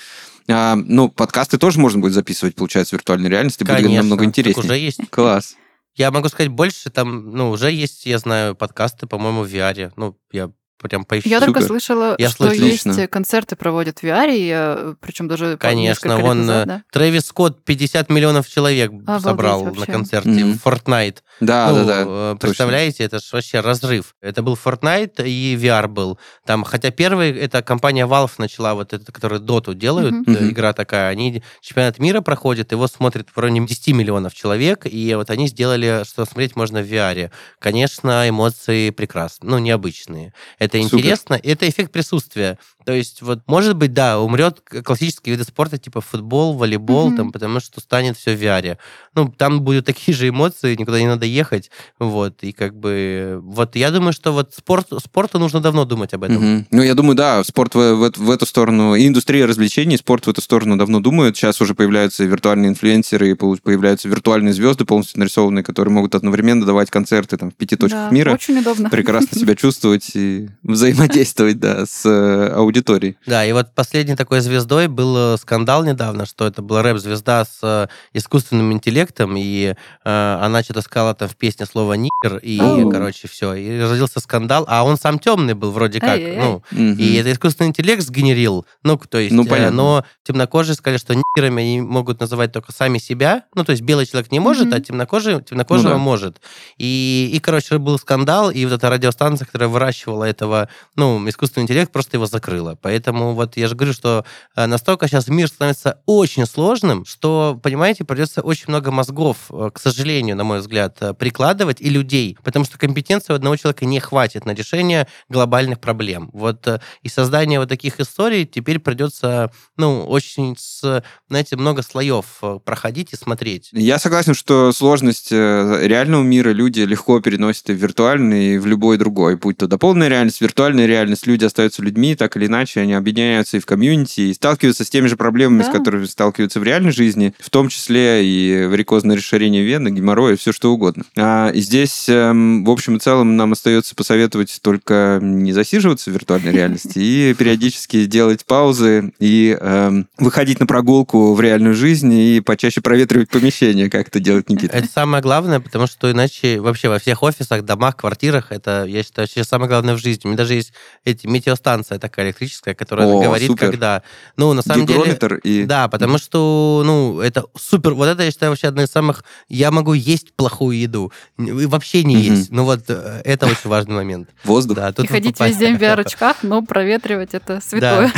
а, ну, подкасты тоже можно будет записывать, получается, в виртуальной реальности. Будет Конечно, намного так интереснее. уже есть. Класс. Я могу сказать больше, там, ну, уже есть, я знаю, подкасты, по-моему, в VR. Ну, я прям поищу. Я только Супер. слышала, Я что слышал. есть Отлично. концерты проводят в VR, причем даже Конечно, вон назад, э, да? Трэвис Скотт 50 миллионов человек Обалдеть собрал вообще. на концерте Мгм. в Fortnite. Да, Ну, да, да. э, Представляете, это же вообще разрыв. Это был Fortnite и VR был. Там, хотя первый, это компания Valve начала вот это, которая Доту делают, э, Мгм. игра такая. Они чемпионат мира проходит, его смотрит в районе 10 миллионов человек, и вот они сделали, что смотреть можно в VR. Конечно, эмоции прекрасны, ну, необычные. Это Супер. интересно, это эффект присутствия. То есть вот, может быть, да, умрет классические виды спорта, типа футбол, волейбол, Мгм. там, потому что станет все в VR. Ну, там будут такие же эмоции, никуда не надо ехать, вот, и как бы, вот, я думаю, что вот спорт, спорту нужно давно думать об этом. Мгм. Ну, я думаю, да, спорт в, в эту- в эту сторону, и индустрия развлечений, спорт в эту сторону давно думают. Сейчас уже появляются виртуальные инфлюенсеры, и появляются виртуальные звезды полностью нарисованные, которые могут одновременно давать концерты там, в пяти точках Да, мира. Очень удобно. Прекрасно себя [LAUGHS] чувствовать и взаимодействовать, да, с э, аудиторией. Да, и вот последней такой звездой был э, скандал недавно, что это была рэп-звезда с э, искусственным интеллектом, и э, она что-то сказала там в песне слово «нигер», и, Оу. короче, все, и родился скандал, а он сам темный был вроде как, Ай-яй-яй. ну, Мгм. и это искусственный интеллект сгенерил, ну, то есть, Ну, э, понятно. но темнокожие сказали, что нигерами они могут называть только сами себя, ну, то есть белый человек не может, Мгм. а темнокожий, темнокожего Ну да. может. И, и, короче, был скандал, и вот эта радиостанция, которая выращивала этого, ну, искусственный интеллект, просто его закрыла. Поэтому вот я же говорю, что э, настолько сейчас мир становится очень сложным, что, понимаете, придется очень много мозгов, э, к сожалению, на мой взгляд, э, прикладывать и людей, потому что компетенции у одного человека не хватит на решение глобальных проблем. Вот и создание вот таких историй теперь придется, ну, очень с, знаете, много слоев проходить и смотреть. Я согласен, что сложность реального мира люди легко переносят и в виртуальный, и в любой другой. Будь то дополненная реальность, виртуальная реальность, люди остаются людьми, так или иначе, они объединяются и в комьюнити, и сталкиваются с теми же проблемами, Да. с которыми сталкиваются в реальной жизни, в том числе и варикозное расширение вены, геморроя, все что угодно. А, и здесь, эм, в общем и целом, нам остается посоветовать только не засиживаться в виртуальной [LAUGHS] реальности и периодически делать паузы и эм, выходить на прогулку в реальную жизнь и почаще проветривать помещение, как это делает Никита. Это самое главное, потому что иначе вообще во всех офисах, домах, квартирах, это, я считаю, самое главное в жизни. Меня даже есть эти метеостанция такая электрическая, которая О, говорит, супер. когда... Ну, на самом деле... Гигрометр и... Да, потому что, ну, это супер. Вот это, я считаю, вообще одно из самых... Я могу есть плохую еду. И вообще не Мгм. есть. Ну вот, э, это очень важный момент. Воздух. Да, И ходить попали. везде в [LAUGHS] VR-очках, но проветривать это святое.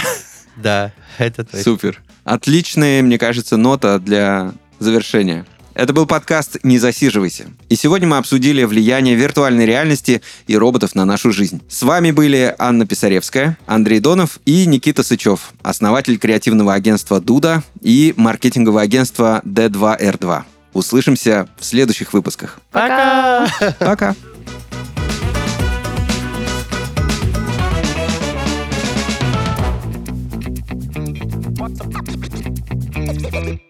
Да, [LAUGHS] это точно. Супер. Отличная, мне кажется, нота для завершения. Это был подкаст «Не засиживайся». И сегодня мы обсудили влияние виртуальной реальности и роботов на нашу жизнь. С вами были Анна Писаревская, Андрей Донов и Никита Сычев, основатель креативного агентства «Дуда» и маркетингового агентства D2R2. Услышимся в следующих выпусках. Пока! Пока! What the fuck?